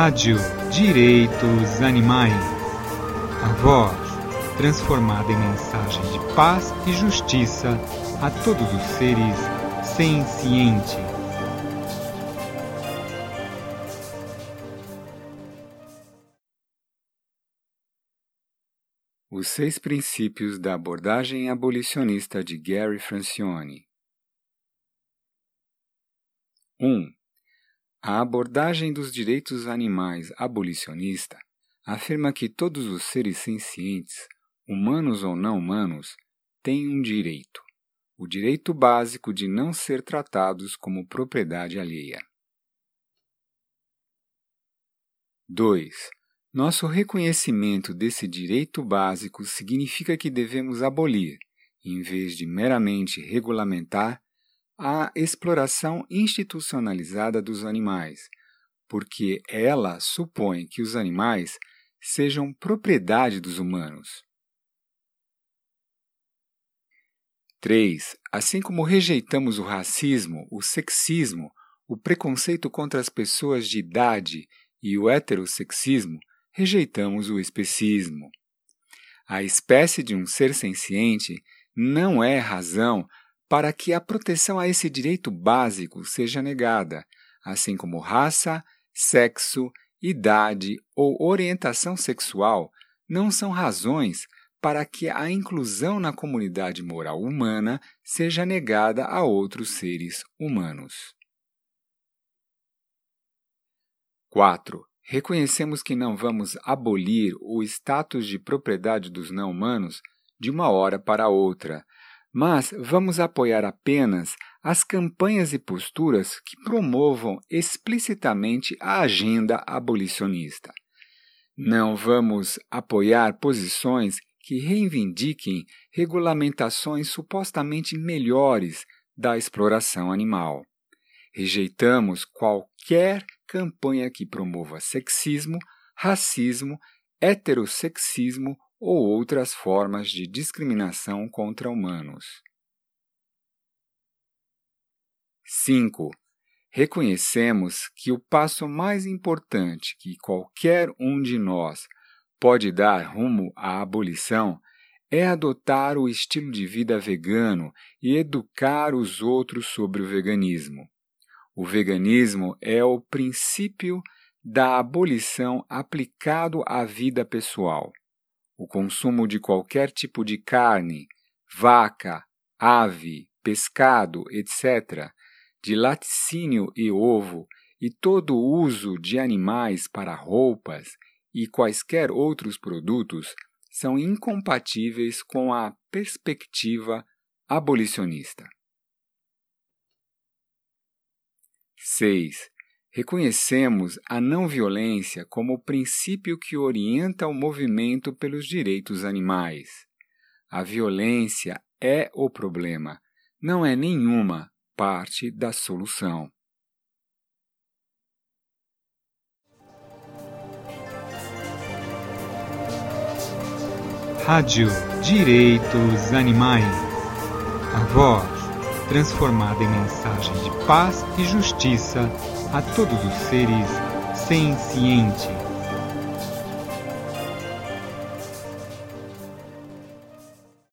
Rádio Direitos Animais. A voz transformada em mensagem de paz e justiça a todos os seres sencientes. Os seis princípios da abordagem abolicionista de Gary Francione. 1. Um, a abordagem dos direitos animais abolicionista afirma que todos os seres sencientes, humanos ou não humanos, têm um direito, o direito básico de não ser tratados como propriedade alheia. 2. Nosso reconhecimento desse direito básico significa que devemos abolir, em vez de meramente regulamentar, a exploração institucionalizada dos animais, porque ela supõe que os animais sejam propriedade dos humanos. 3. Assim como rejeitamos o racismo, o sexismo, o preconceito contra as pessoas de idade e o heterossexismo, rejeitamos o especismo. A espécie de um ser senciente não é razão para que a proteção a esse direito básico seja negada, assim como raça, sexo, idade ou orientação sexual não são razões para que a inclusão na comunidade moral humana seja negada a outros seres humanos. 4. Reconhecemos que não vamos abolir o status de propriedade dos não-humanos de uma hora para outra, mas vamos apoiar apenas as campanhas e posturas que promovam explicitamente a agenda abolicionista. Não vamos apoiar posições que reivindiquem regulamentações supostamente melhores da exploração animal. Rejeitamos qualquer campanha que promova sexismo, racismo, heterossexismo ou outras formas de discriminação contra humanos. 5. Reconhecemos que o passo mais importante que qualquer um de nós pode dar rumo à abolição é adotar o estilo de vida vegano e educar os outros sobre o veganismo. O veganismo é o princípio da abolição aplicado à vida pessoal o consumo de qualquer tipo de carne, vaca, ave, pescado, etc., de laticínio e ovo, e todo o uso de animais para roupas e quaisquer outros produtos são incompatíveis com a perspectiva abolicionista. 6. Reconhecemos a não violência como o princípio que orienta o movimento pelos direitos animais. A violência é o problema, não é nenhuma parte da solução. Rádio Direitos Animais. A voz transformada em mensagem de paz e justiça a todos os seres sencientes.